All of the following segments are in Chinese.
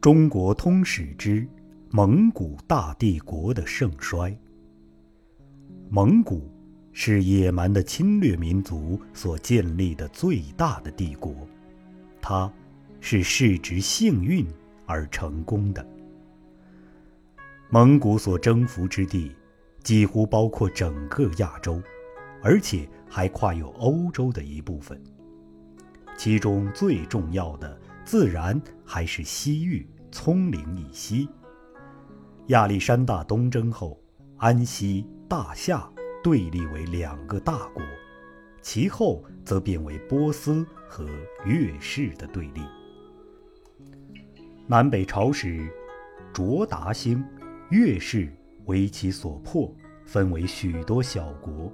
中国通史之蒙古大帝国的盛衰。蒙古是野蛮的侵略民族所建立的最大的帝国，它是世值幸运而成功的。蒙古所征服之地几乎包括整个亚洲，而且还跨有欧洲的一部分。其中最重要的，自然还是西域葱岭以西。亚历山大东征后，安西、大夏对立为两个大国，其后则变为波斯和月氏的对立。南北朝时，卓达星、月氏为其所破，分为许多小国，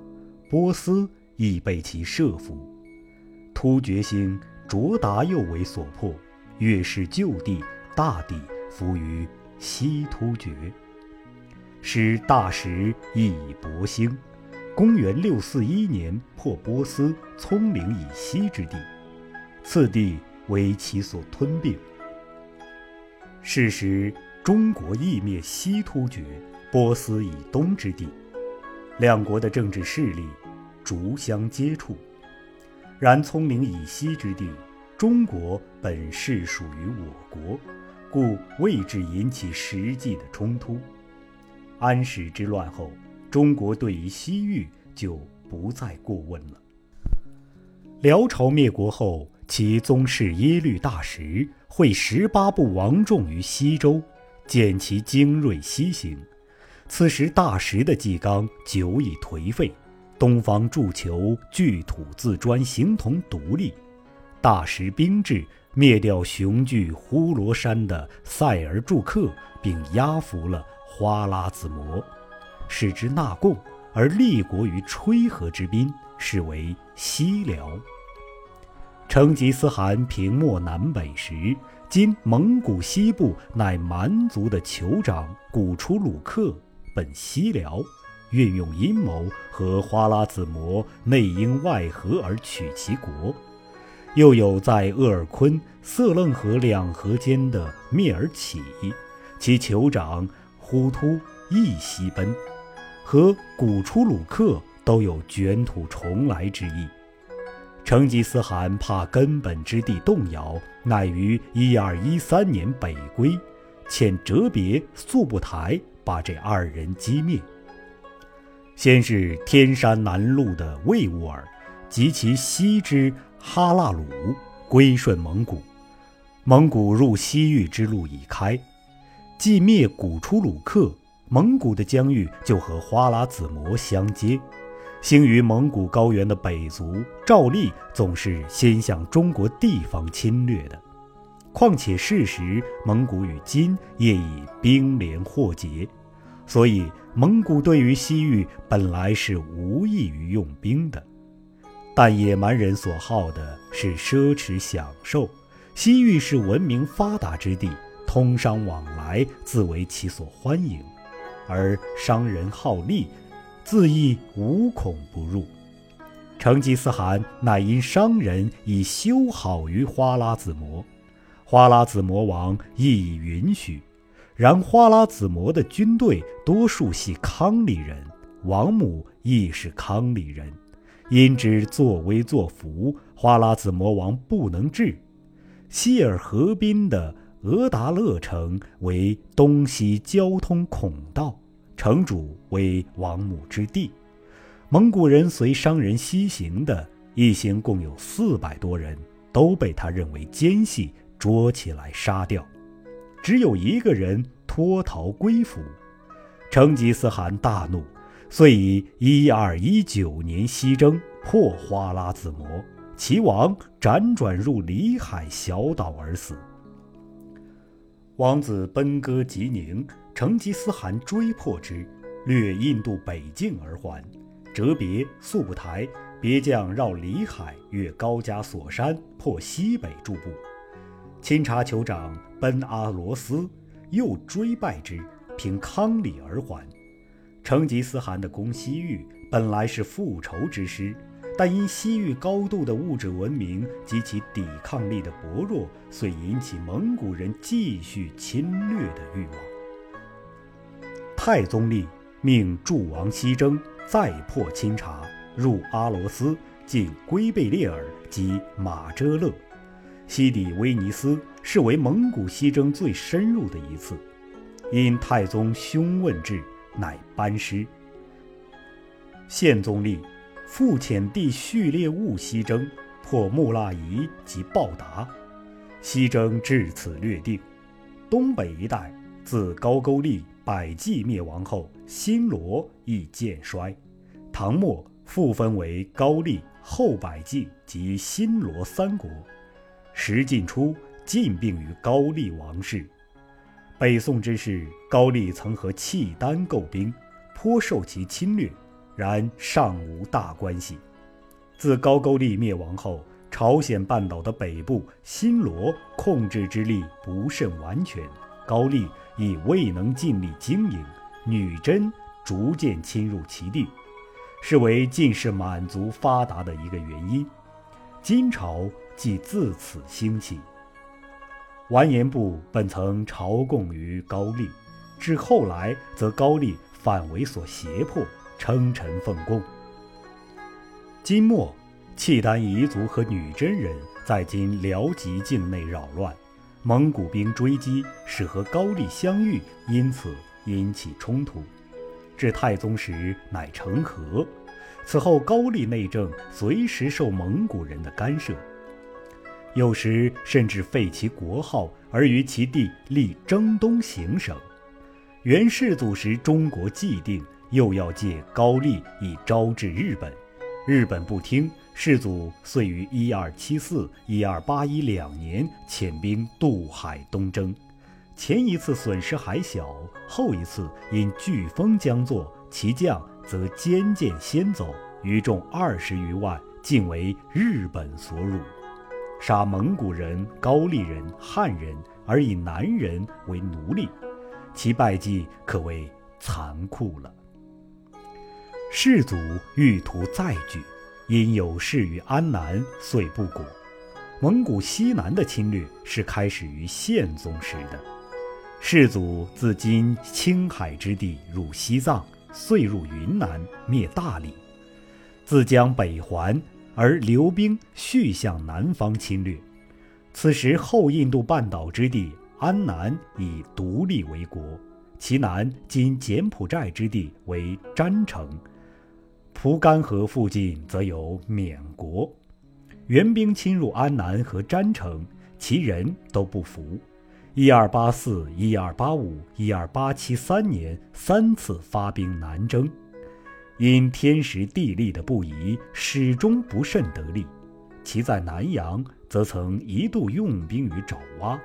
波斯亦被其摄服。突厥星卓达又为所破，越氏旧地大抵服于西突厥，使大食亦以博兴。公元六四一年破波斯葱岭以西之地，次地为其所吞并。是时中国亦灭西突厥、波斯以东之地，两国的政治势力逐相接触。然葱岭以西之地，中国本是属于我国，故未至引起实际的冲突。安史之乱后，中国对于西域就不再过问了。辽朝灭国后，其宗室耶律大石会十八部王众于西周，见其精锐西行。此时大石的纪纲久已颓废。东方筑求聚土自专，形同独立。大石兵至，灭掉雄踞呼罗山的塞尔柱克，并压服了花剌子模，使之纳贡，而立国于吹河之滨，是为西辽。成吉思汗平漠南北时，今蒙古西部乃蛮族的酋长古楚鲁克本西辽。运用阴谋和花剌子模内应外合而取其国，又有在鄂尔昆、色楞河两河间的蔑尔乞，其酋长忽突亦西奔，和古楚鲁克都有卷土重来之意。成吉思汗怕根本之地动摇，乃于一二一三年北归，遣哲别、速不台把这二人击灭。先是天山南麓的魏兀尔及其西之哈腊鲁归顺蒙古，蒙古入西域之路已开。既灭古出鲁克，蒙古的疆域就和花剌子模相接。兴于蒙古高原的北族照例总是先向中国地方侵略的，况且事实蒙古与金业已兵连祸结。所以，蒙古对于西域本来是无异于用兵的，但野蛮人所好的是奢侈享受，西域是文明发达之地，通商往来自为其所欢迎，而商人好利，自亦无孔不入。成吉思汗乃因商人已修好于花剌子模，花剌子模王亦已允许。然花剌子模的军队多数系康里人，王母亦是康里人，因之作威作福，花剌子模王不能治。希尔河滨的额达勒城为东西交通孔道，城主为王母之地。蒙古人随商人西行的一行共有四百多人，都被他认为奸细，捉起来杀掉。只有一个人脱逃归府，成吉思汗大怒，遂以一二一九年西征破花剌子模，其王辗转入里海小岛而死。王子奔戈吉宁，成吉思汗追破之，掠印度北境而还。哲别、速不台别将绕里海，越高加索山，破西北诸部。钦察酋长奔阿罗斯又追败之，凭康里而还。成吉思汗的攻西域本来是复仇之师，但因西域高度的物质文明及其抵抗力的薄弱，遂引起蒙古人继续侵略的欲望。太宗立命诸王西征，再破钦察，入阿罗斯，进龟贝列尔及马遮勒，西抵威尼斯，是为蒙古西征最深入的一次。因太宗凶问至，乃班师。宪宗立复遣弟序列兀西征，破木腊夷及报答。西征至此略定。东北一带自高句丽。百济灭亡后，新罗亦渐衰。唐末复分为高丽、后百济及新罗三国。时晋初，晋并于高丽王室。北宋之时，高丽曾和契丹购兵，颇受其侵略，然尚无大关系。自高句丽灭亡后，朝鲜半岛的北部，新罗控制之力不甚完全，高丽。亦未能尽力经营，女真逐渐侵入其地，是为晋室满族发达的一个原因。金朝即自此兴起。完颜部本曾朝贡于高丽，至后来则高丽反为所胁迫，称臣奉贡。金末，契丹彝族和女真人在今辽吉境内扰乱。蒙古兵追击，使和高丽相遇，因此引起冲突。至太宗时，乃成和。此后，高丽内政随时受蒙古人的干涉，有时甚至废其国号，而于其地立征东行省。元世祖时，中国既定，又要借高丽以招致日本，日本不听。世祖遂于一二七四、一二八一两年遣兵渡海东征，前一次损失还小，后一次因飓风将作，其将则坚舰先走，余众二十余万，尽为日本所辱，杀蒙古人、高丽人、汉人，而以南人为奴隶，其败绩可谓残酷了。世祖欲图再举。因有事于安南，遂不果。蒙古西南的侵略是开始于宪宗时的。世祖自今青海之地入西藏，遂入云南灭大理，自将北还，而刘兵续向南方侵略。此时后印度半岛之地安南已独立为国，其南今柬埔寨之地为詹城。蒲甘河附近则有缅国，援兵侵入安南和詹城，其人都不服。一二八四、一二八五、一二八七三年三次发兵南征，因天时地利的不宜，始终不甚得力。其在南阳，则曾一度用兵于爪哇。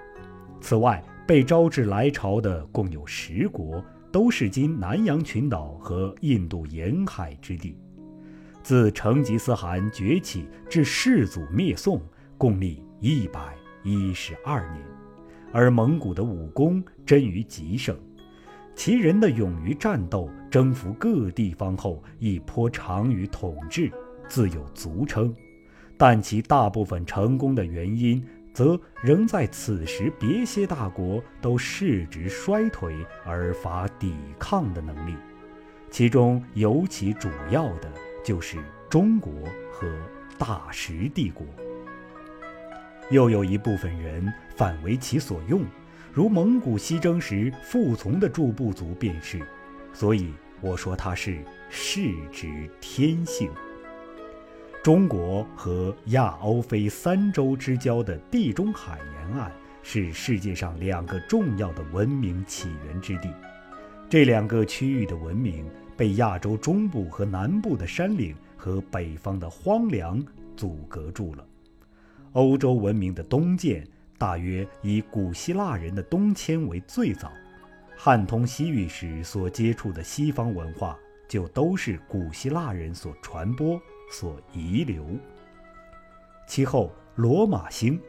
此外，被招致来朝的共有十国。都是今南洋群岛和印度沿海之地。自成吉思汗崛起至世祖灭宋，共历一百一十二年。而蒙古的武功臻于极盛，其人的勇于战斗、征服各地方后，亦颇长于统治，自有足称。但其大部分成功的原因，则仍在此时，别些大国都势值衰退而乏抵抗的能力，其中尤其主要的就是中国和大食帝国。又有一部分人反为其所用，如蒙古西征时服从的诸部族便是，所以我说他是世之天性。中国和亚欧非三洲之交的地中海沿岸是世界上两个重要的文明起源之地。这两个区域的文明被亚洲中部和南部的山岭和北方的荒凉阻隔住了。欧洲文明的东渐大约以古希腊人的东迁为最早，汉通西域时所接触的西方文化就都是古希腊人所传播。所遗留。其后，罗马兴，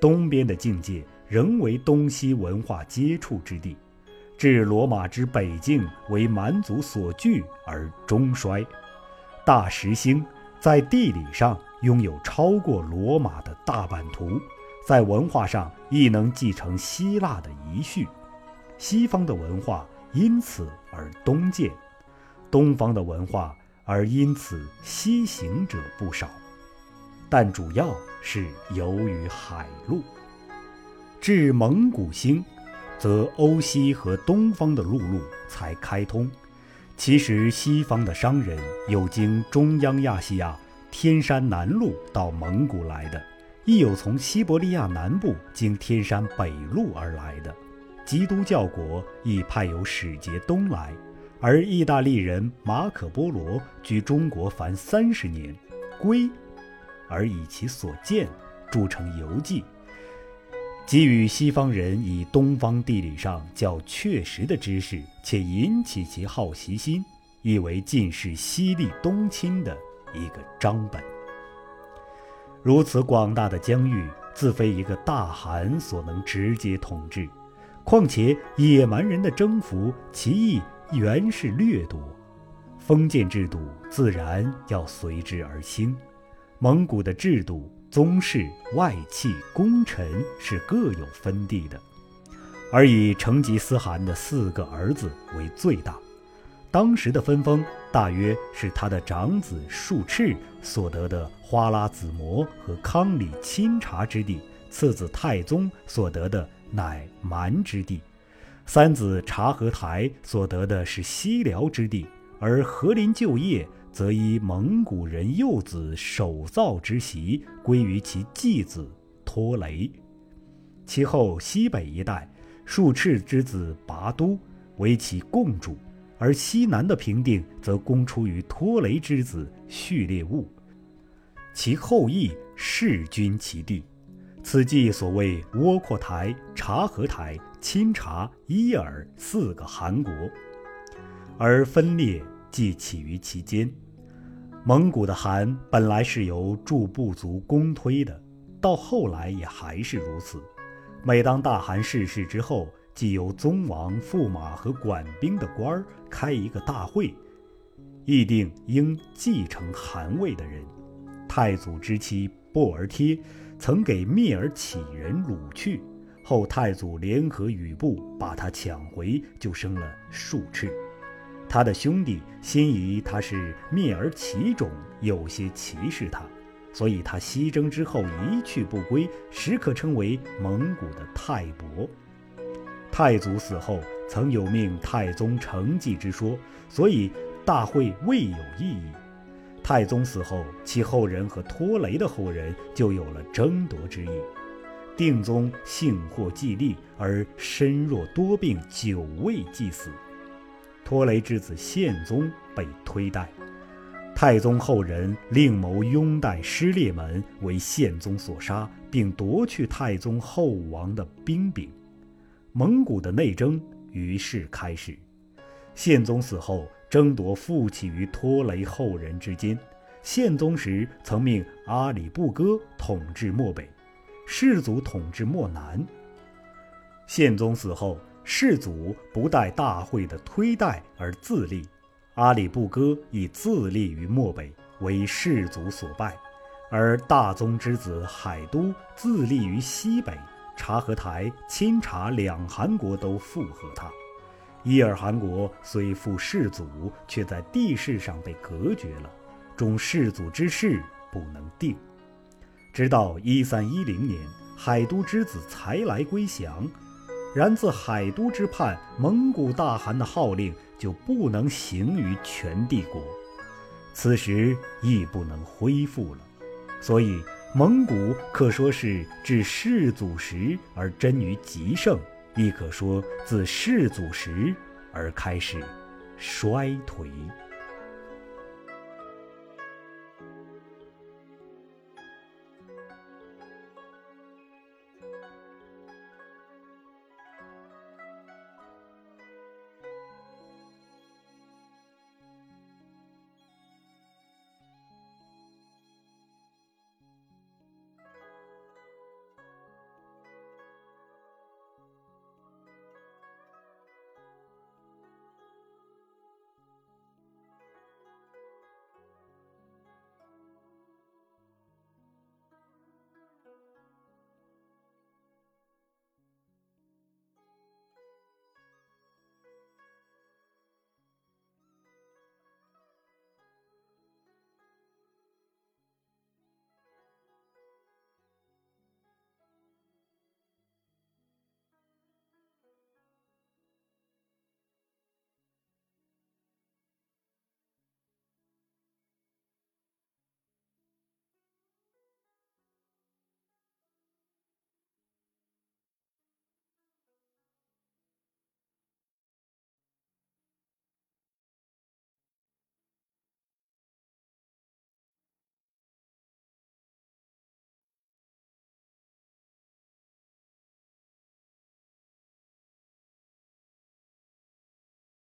东边的境界仍为东西文化接触之地，至罗马之北境为蛮族所据而终衰。大食兴，在地理上拥有超过罗马的大版图，在文化上亦能继承希腊的遗绪，西方的文化因此而东渐，东方的文化而因此西行者不少，但主要是由于海路。至蒙古兴，则欧西和东方的陆路才开通。其实，西方的商人有经中央亚细亚天山南路到蒙古来的，亦有从西伯利亚南部经天山北路而来的。基督教国亦派有使节东来，而意大利人马可·波罗居中国凡三十年，归，而以其所见著成游记。给予西方人以东方地理上较确实的知识，且引起其好奇心，亦为进士西历东侵的一个章本。如此广大的疆域，自非一个大汗所能直接统治，况且野蛮人的征服，其意原是掠夺，封建制度自然要随之而兴。蒙古的制度。宗室、外戚、功臣是各有分地的，而以成吉思汗的四个儿子为最大。当时的分封大约是他的长子术赤所得的花剌子模和康里钦察之地，次子太宗所得的乃蛮之地，三子察合台所得的是西辽之地，而和林就业。则依蒙古人幼子守造之习归于其继子托雷，其后西北一带，术赤之子拔都为其共主，而西南的平定则公出于托雷之子序列兀，其后裔弑君其地。此即所谓窝阔台、察合台、钦察、伊尔四个汗国，而分裂。即起于其间，蒙古的汗本来是由诸部族公推的，到后来也还是如此。每当大汗逝世之后，即由宗王、驸马和管兵的官儿开一个大会，议定应继承汗位的人。太祖之妻布尔帖曾给蔑儿乞人掳去，后太祖联合吕布把他抢回，就生了术赤。他的兄弟心疑他是蔑儿乞种，有些歧视他，所以他西征之后一去不归，时可称为蒙古的太伯。太祖死后曾有命太宗承继之说，所以大会未有异议。太宗死后，其后人和托雷的后人就有了争夺之意。定宗幸获继立，而身弱多病，久未祭死。托雷之子宪宗被推戴，太宗后人另谋拥戴失烈门为宪宗所杀，并夺去太宗后王的兵柄，蒙古的内争于是开始。宪宗死后，争夺复起于拖雷后人之间。宪宗时曾命阿里不哥统治漠北，世祖统治漠南。宪宗死后。世祖不待大会的推戴而自立，阿里不哥亦自立于漠北，为世祖所败；而大宗之子海都自立于西北，察合台、钦察两汗国都附和他。伊尔汗国虽附世祖，却在地势上被隔绝了，终世祖之事不能定。直到一三一零年，海都之子才来归降。然自海都之畔，蒙古大汗的号令就不能行于全帝国，此时亦不能恢复了。所以，蒙古可说是至世祖时而臻于极盛，亦可说自世祖时而开始衰颓。